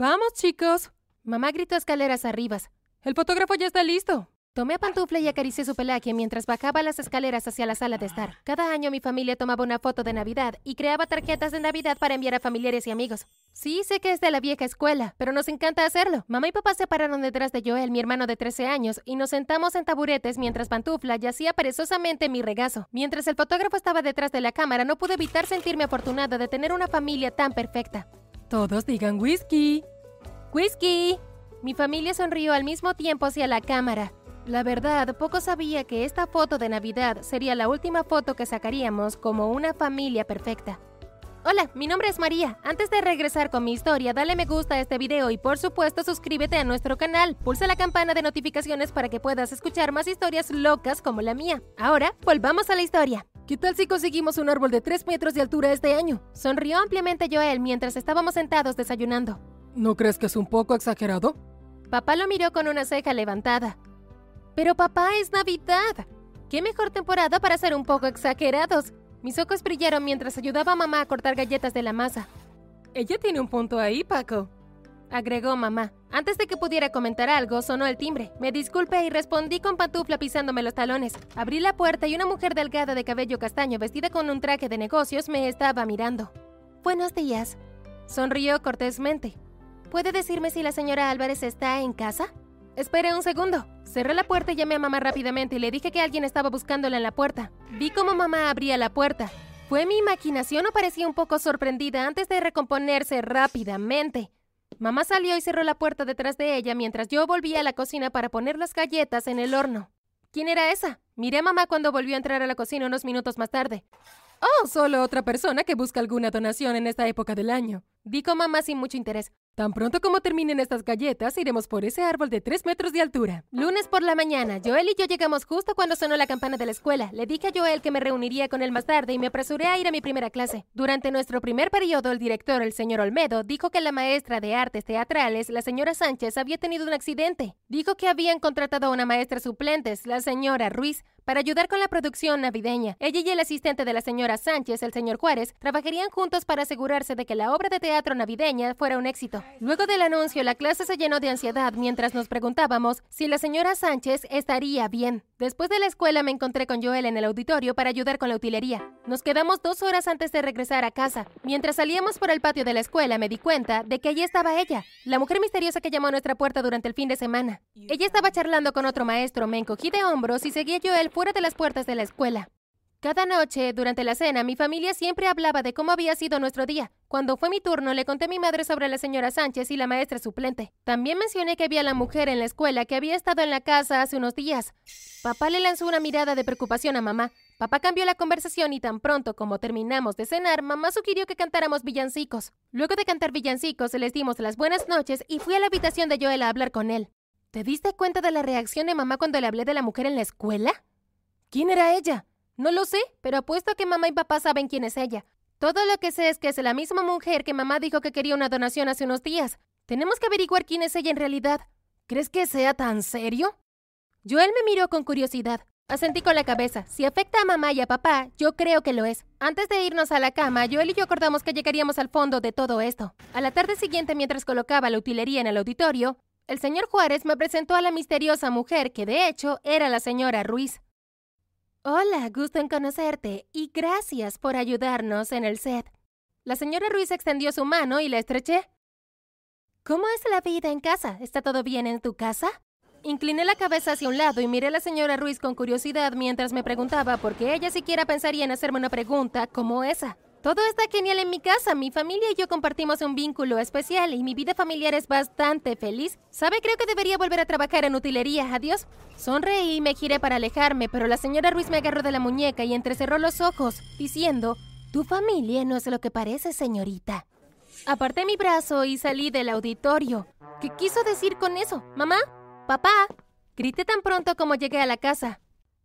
Vamos, chicos. Mamá gritó escaleras arriba. El fotógrafo ya está listo. Tomé a pantufla y acaricié su pelaje mientras bajaba las escaleras hacia la sala de estar. Cada año mi familia tomaba una foto de Navidad y creaba tarjetas de Navidad para enviar a familiares y amigos. Sí, sé que es de la vieja escuela, pero nos encanta hacerlo. Mamá y papá se pararon detrás de Joel, mi hermano de 13 años, y nos sentamos en taburetes mientras Pantufla yacía perezosamente en mi regazo. Mientras el fotógrafo estaba detrás de la cámara, no pude evitar sentirme afortunada de tener una familia tan perfecta. Todos digan whisky. ¡Whisky! Mi familia sonrió al mismo tiempo hacia la cámara. La verdad, poco sabía que esta foto de Navidad sería la última foto que sacaríamos como una familia perfecta. Hola, mi nombre es María. Antes de regresar con mi historia, dale me gusta a este video y por supuesto suscríbete a nuestro canal. Pulsa la campana de notificaciones para que puedas escuchar más historias locas como la mía. Ahora, volvamos a la historia. ¿Qué tal si conseguimos un árbol de 3 metros de altura este año? Sonrió ampliamente Joel mientras estábamos sentados desayunando. ¿No crees que es un poco exagerado? Papá lo miró con una ceja levantada. Pero papá, es Navidad. ¿Qué mejor temporada para ser un poco exagerados? Mis ojos brillaron mientras ayudaba a mamá a cortar galletas de la masa. Ella tiene un punto ahí, Paco. Agregó mamá. Antes de que pudiera comentar algo, sonó el timbre. Me disculpé y respondí con pantufla pisándome los talones. Abrí la puerta y una mujer delgada de cabello castaño vestida con un traje de negocios me estaba mirando. Buenos días. Sonrió cortésmente. ¿Puede decirme si la señora Álvarez está en casa? Espere un segundo. Cerré la puerta y llamé a mamá rápidamente y le dije que alguien estaba buscándola en la puerta. Vi cómo mamá abría la puerta. ¿Fue mi imaginación o parecía un poco sorprendida antes de recomponerse rápidamente? Mamá salió y cerró la puerta detrás de ella mientras yo volvía a la cocina para poner las galletas en el horno. ¿Quién era esa? Miré a mamá cuando volvió a entrar a la cocina unos minutos más tarde. Oh, solo otra persona que busca alguna donación en esta época del año. Dijo mamá sin mucho interés. Tan pronto como terminen estas galletas, iremos por ese árbol de 3 metros de altura. Lunes por la mañana, Joel y yo llegamos justo cuando sonó la campana de la escuela. Le dije a Joel que me reuniría con él más tarde y me apresuré a ir a mi primera clase. Durante nuestro primer periodo, el director, el señor Olmedo, dijo que la maestra de artes teatrales, la señora Sánchez, había tenido un accidente. Dijo que habían contratado a una maestra suplente, la señora Ruiz, para ayudar con la producción navideña. Ella y el asistente de la señora Sánchez, el señor Juárez, trabajarían juntos para asegurarse de que la obra de teatro navideña fuera un éxito. Luego del anuncio, la clase se llenó de ansiedad mientras nos preguntábamos si la señora Sánchez estaría bien. Después de la escuela me encontré con Joel en el auditorio para ayudar con la utilería. Nos quedamos dos horas antes de regresar a casa. Mientras salíamos por el patio de la escuela me di cuenta de que allí estaba ella, la mujer misteriosa que llamó a nuestra puerta durante el fin de semana. Ella estaba charlando con otro maestro, me encogí de hombros y seguí a Joel fuera de las puertas de la escuela. Cada noche, durante la cena, mi familia siempre hablaba de cómo había sido nuestro día. Cuando fue mi turno, le conté a mi madre sobre la señora Sánchez y la maestra suplente. También mencioné que había la mujer en la escuela que había estado en la casa hace unos días. Papá le lanzó una mirada de preocupación a mamá. Papá cambió la conversación y tan pronto como terminamos de cenar, mamá sugirió que cantáramos villancicos. Luego de cantar villancicos, les dimos las buenas noches y fui a la habitación de Joel a hablar con él. ¿Te diste cuenta de la reacción de mamá cuando le hablé de la mujer en la escuela? ¿Quién era ella? No lo sé, pero apuesto a que mamá y papá saben quién es ella. Todo lo que sé es que es la misma mujer que mamá dijo que quería una donación hace unos días. Tenemos que averiguar quién es ella en realidad. ¿Crees que sea tan serio? Joel me miró con curiosidad. Asentí con la cabeza. Si afecta a mamá y a papá, yo creo que lo es. Antes de irnos a la cama, Joel y yo acordamos que llegaríamos al fondo de todo esto. A la tarde siguiente, mientras colocaba la utilería en el auditorio, el señor Juárez me presentó a la misteriosa mujer que de hecho era la señora Ruiz. Hola, gusto en conocerte y gracias por ayudarnos en el set. La señora Ruiz extendió su mano y la estreché. ¿Cómo es la vida en casa? ¿Está todo bien en tu casa? Incliné la cabeza hacia un lado y miré a la señora Ruiz con curiosidad mientras me preguntaba por qué ella siquiera pensaría en hacerme una pregunta como esa. Todo está genial en mi casa. Mi familia y yo compartimos un vínculo especial y mi vida familiar es bastante feliz. ¿Sabe? Creo que debería volver a trabajar en utilería. Adiós. Sonreí y me giré para alejarme, pero la señora Ruiz me agarró de la muñeca y entrecerró los ojos, diciendo, Tu familia no es lo que parece, señorita. Aparté mi brazo y salí del auditorio. ¿Qué quiso decir con eso? ¿Mamá? ¿Papá? Grité tan pronto como llegué a la casa.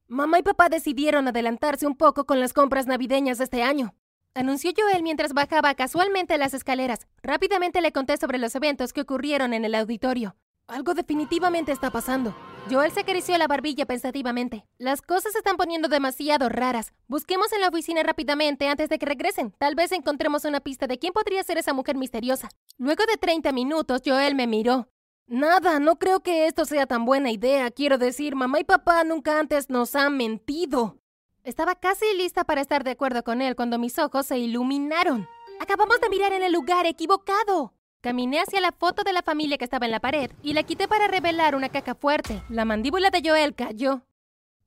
Mamá y papá decidieron adelantarse un poco con las compras navideñas de este año anunció Joel mientras bajaba casualmente las escaleras. Rápidamente le conté sobre los eventos que ocurrieron en el auditorio. Algo definitivamente está pasando. Joel se acarició la barbilla pensativamente. Las cosas se están poniendo demasiado raras. Busquemos en la oficina rápidamente antes de que regresen. Tal vez encontremos una pista de quién podría ser esa mujer misteriosa. Luego de 30 minutos, Joel me miró. Nada, no creo que esto sea tan buena idea. Quiero decir, mamá y papá nunca antes nos han mentido. Estaba casi lista para estar de acuerdo con él cuando mis ojos se iluminaron. Acabamos de mirar en el lugar equivocado. Caminé hacia la foto de la familia que estaba en la pared y la quité para revelar una caca fuerte. La mandíbula de Joel cayó.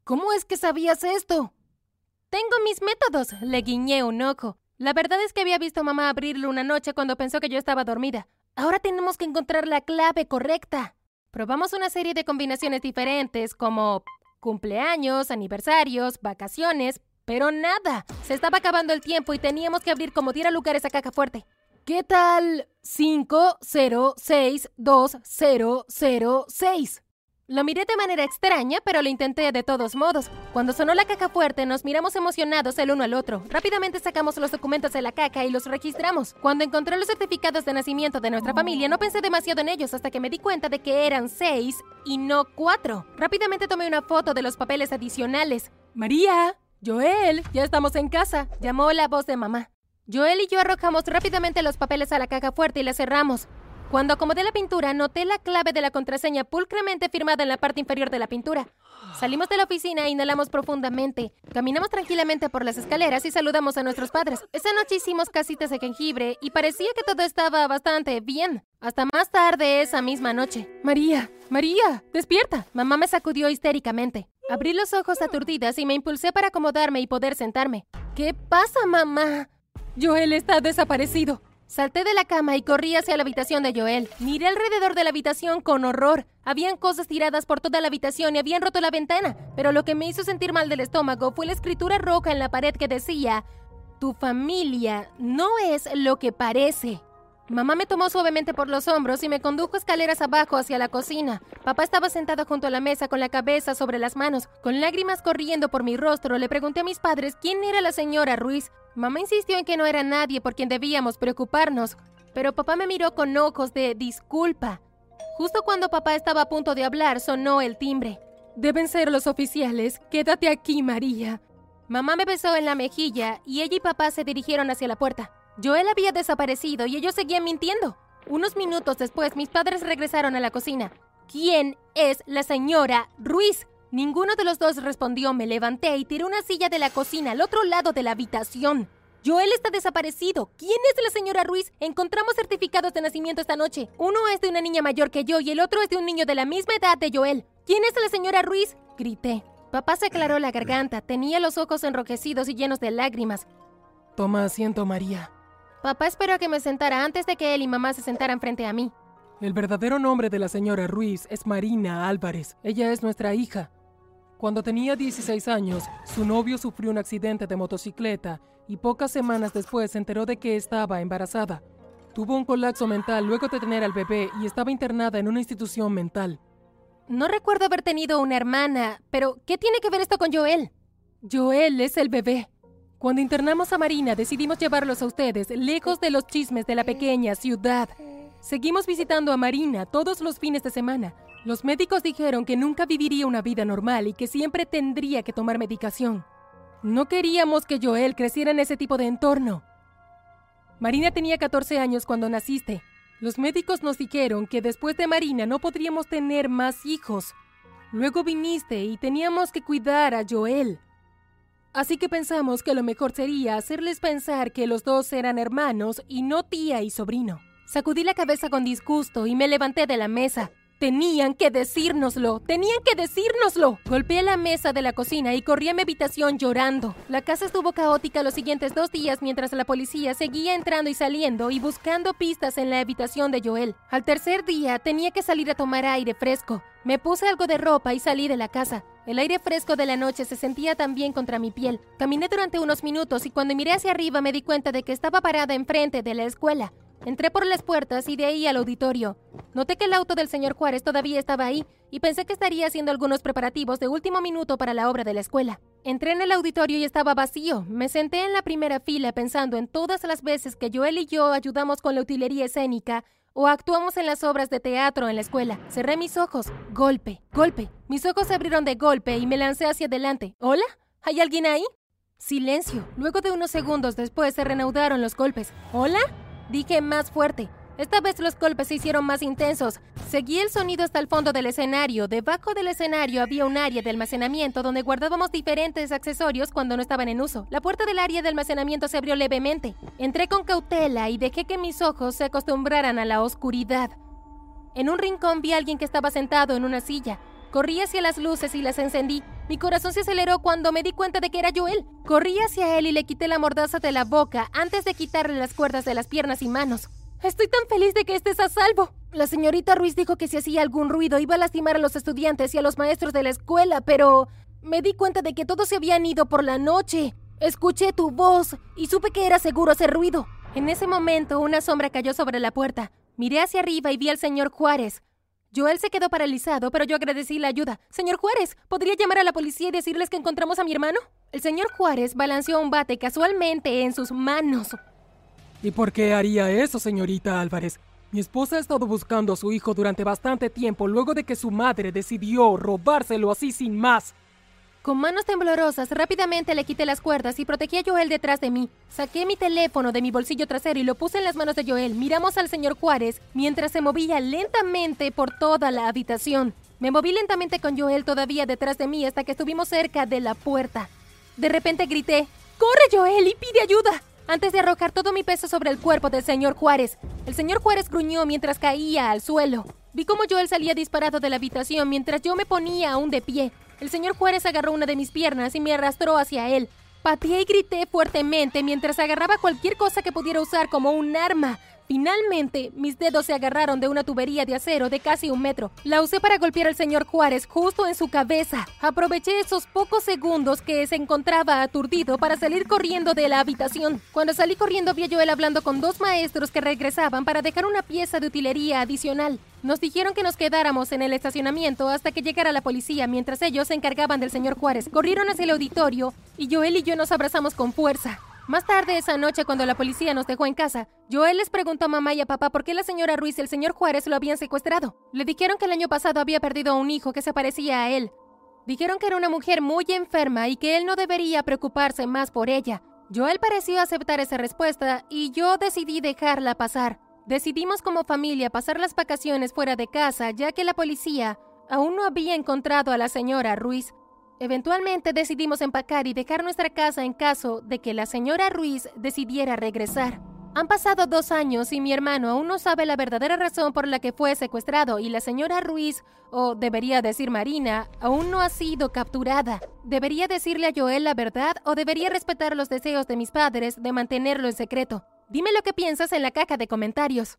¿Cómo es que sabías esto? Tengo mis métodos, le guiñé un ojo. La verdad es que había visto a mamá abrirlo una noche cuando pensó que yo estaba dormida. Ahora tenemos que encontrar la clave correcta. Probamos una serie de combinaciones diferentes como cumpleaños, aniversarios, vacaciones, pero nada. Se estaba acabando el tiempo y teníamos que abrir como diera lugar esa caja fuerte. ¿Qué tal 5062006? Lo miré de manera extraña, pero lo intenté de todos modos. Cuando sonó la caca fuerte, nos miramos emocionados el uno al otro. Rápidamente sacamos los documentos de la caca y los registramos. Cuando encontré los certificados de nacimiento de nuestra familia, no pensé demasiado en ellos hasta que me di cuenta de que eran seis y no cuatro. Rápidamente tomé una foto de los papeles adicionales. María, Joel, ya estamos en casa, llamó la voz de mamá. Joel y yo arrojamos rápidamente los papeles a la caja fuerte y la cerramos. Cuando acomodé la pintura, noté la clave de la contraseña pulcramente firmada en la parte inferior de la pintura. Salimos de la oficina e inhalamos profundamente. Caminamos tranquilamente por las escaleras y saludamos a nuestros padres. Esa noche hicimos casitas de jengibre y parecía que todo estaba bastante bien. Hasta más tarde esa misma noche. María, María, despierta. Mamá me sacudió histéricamente. Abrí los ojos aturdidas y me impulsé para acomodarme y poder sentarme. ¿Qué pasa, mamá? Joel está desaparecido. Salté de la cama y corrí hacia la habitación de Joel. Miré alrededor de la habitación con horror. Habían cosas tiradas por toda la habitación y habían roto la ventana, pero lo que me hizo sentir mal del estómago fue la escritura roja en la pared que decía, Tu familia no es lo que parece. Mamá me tomó suavemente por los hombros y me condujo escaleras abajo hacia la cocina. Papá estaba sentado junto a la mesa con la cabeza sobre las manos. Con lágrimas corriendo por mi rostro, le pregunté a mis padres quién era la señora Ruiz. Mamá insistió en que no era nadie por quien debíamos preocuparnos, pero papá me miró con ojos de disculpa. Justo cuando papá estaba a punto de hablar, sonó el timbre. Deben ser los oficiales. Quédate aquí, María. Mamá me besó en la mejilla y ella y papá se dirigieron hacia la puerta. Joel había desaparecido y ellos seguían mintiendo. Unos minutos después, mis padres regresaron a la cocina. ¿Quién es la señora Ruiz? Ninguno de los dos respondió. Me levanté y tiré una silla de la cocina al otro lado de la habitación. Joel está desaparecido. ¿Quién es la señora Ruiz? Encontramos certificados de nacimiento esta noche. Uno es de una niña mayor que yo y el otro es de un niño de la misma edad de Joel. ¿Quién es la señora Ruiz? Grité. Papá se aclaró la garganta, tenía los ojos enrojecidos y llenos de lágrimas. Toma asiento, María. Papá esperó a que me sentara antes de que él y mamá se sentaran frente a mí. El verdadero nombre de la señora Ruiz es Marina Álvarez. Ella es nuestra hija. Cuando tenía 16 años, su novio sufrió un accidente de motocicleta y pocas semanas después se enteró de que estaba embarazada. Tuvo un colapso mental luego de tener al bebé y estaba internada en una institución mental. No recuerdo haber tenido una hermana, pero ¿qué tiene que ver esto con Joel? Joel es el bebé. Cuando internamos a Marina, decidimos llevarlos a ustedes, lejos de los chismes de la pequeña ciudad. Seguimos visitando a Marina todos los fines de semana. Los médicos dijeron que nunca viviría una vida normal y que siempre tendría que tomar medicación. No queríamos que Joel creciera en ese tipo de entorno. Marina tenía 14 años cuando naciste. Los médicos nos dijeron que después de Marina no podríamos tener más hijos. Luego viniste y teníamos que cuidar a Joel. Así que pensamos que lo mejor sería hacerles pensar que los dos eran hermanos y no tía y sobrino. Sacudí la cabeza con disgusto y me levanté de la mesa. Tenían que decírnoslo, tenían que decírnoslo. Golpeé la mesa de la cocina y corrí a mi habitación llorando. La casa estuvo caótica los siguientes dos días mientras la policía seguía entrando y saliendo y buscando pistas en la habitación de Joel. Al tercer día tenía que salir a tomar aire fresco. Me puse algo de ropa y salí de la casa. El aire fresco de la noche se sentía también contra mi piel. Caminé durante unos minutos y cuando miré hacia arriba me di cuenta de que estaba parada enfrente de la escuela. Entré por las puertas y de ahí al auditorio. Noté que el auto del señor Juárez todavía estaba ahí y pensé que estaría haciendo algunos preparativos de último minuto para la obra de la escuela. Entré en el auditorio y estaba vacío. Me senté en la primera fila pensando en todas las veces que Joel y yo ayudamos con la utilería escénica o actuamos en las obras de teatro en la escuela. Cerré mis ojos. Golpe, golpe. Mis ojos se abrieron de golpe y me lancé hacia adelante. ¿Hola? ¿Hay alguien ahí? Silencio. Luego de unos segundos después se reanudaron los golpes. ¿Hola? Dije más fuerte. Esta vez los golpes se hicieron más intensos. Seguí el sonido hasta el fondo del escenario. Debajo del escenario había un área de almacenamiento donde guardábamos diferentes accesorios cuando no estaban en uso. La puerta del área de almacenamiento se abrió levemente. Entré con cautela y dejé que mis ojos se acostumbraran a la oscuridad. En un rincón vi a alguien que estaba sentado en una silla. Corrí hacia las luces y las encendí. Mi corazón se aceleró cuando me di cuenta de que era Joel. Corrí hacia él y le quité la mordaza de la boca antes de quitarle las cuerdas de las piernas y manos. Estoy tan feliz de que estés a salvo. La señorita Ruiz dijo que si hacía algún ruido iba a lastimar a los estudiantes y a los maestros de la escuela, pero me di cuenta de que todos se habían ido por la noche. Escuché tu voz y supe que era seguro hacer ruido. En ese momento una sombra cayó sobre la puerta. Miré hacia arriba y vi al señor Juárez. Joel se quedó paralizado, pero yo agradecí la ayuda. Señor Juárez, ¿podría llamar a la policía y decirles que encontramos a mi hermano? El señor Juárez balanceó un bate casualmente en sus manos. ¿Y por qué haría eso, señorita Álvarez? Mi esposa ha estado buscando a su hijo durante bastante tiempo luego de que su madre decidió robárselo así sin más. Con manos temblorosas, rápidamente le quité las cuerdas y protegí a Joel detrás de mí. Saqué mi teléfono de mi bolsillo trasero y lo puse en las manos de Joel. Miramos al señor Juárez mientras se movía lentamente por toda la habitación. Me moví lentamente con Joel todavía detrás de mí hasta que estuvimos cerca de la puerta. De repente grité, ¡Corre Joel y pide ayuda! Antes de arrojar todo mi peso sobre el cuerpo del señor Juárez. El señor Juárez gruñó mientras caía al suelo. Vi cómo Joel salía disparado de la habitación mientras yo me ponía aún de pie. El señor Juárez agarró una de mis piernas y me arrastró hacia él. Pateé y grité fuertemente mientras agarraba cualquier cosa que pudiera usar como un arma. Finalmente, mis dedos se agarraron de una tubería de acero de casi un metro. La usé para golpear al señor Juárez justo en su cabeza. Aproveché esos pocos segundos que se encontraba aturdido para salir corriendo de la habitación. Cuando salí corriendo vi a Joel hablando con dos maestros que regresaban para dejar una pieza de utilería adicional. Nos dijeron que nos quedáramos en el estacionamiento hasta que llegara la policía mientras ellos se encargaban del señor Juárez. Corrieron hacia el auditorio y Joel y yo nos abrazamos con fuerza. Más tarde esa noche, cuando la policía nos dejó en casa, Joel les preguntó a mamá y a papá por qué la señora Ruiz y el señor Juárez lo habían secuestrado. Le dijeron que el año pasado había perdido a un hijo que se parecía a él. Dijeron que era una mujer muy enferma y que él no debería preocuparse más por ella. Joel pareció aceptar esa respuesta y yo decidí dejarla pasar. Decidimos como familia pasar las vacaciones fuera de casa ya que la policía aún no había encontrado a la señora Ruiz. Eventualmente decidimos empacar y dejar nuestra casa en caso de que la señora Ruiz decidiera regresar. Han pasado dos años y mi hermano aún no sabe la verdadera razón por la que fue secuestrado y la señora Ruiz, o debería decir Marina, aún no ha sido capturada. ¿Debería decirle a Joel la verdad o debería respetar los deseos de mis padres de mantenerlo en secreto? Dime lo que piensas en la caja de comentarios.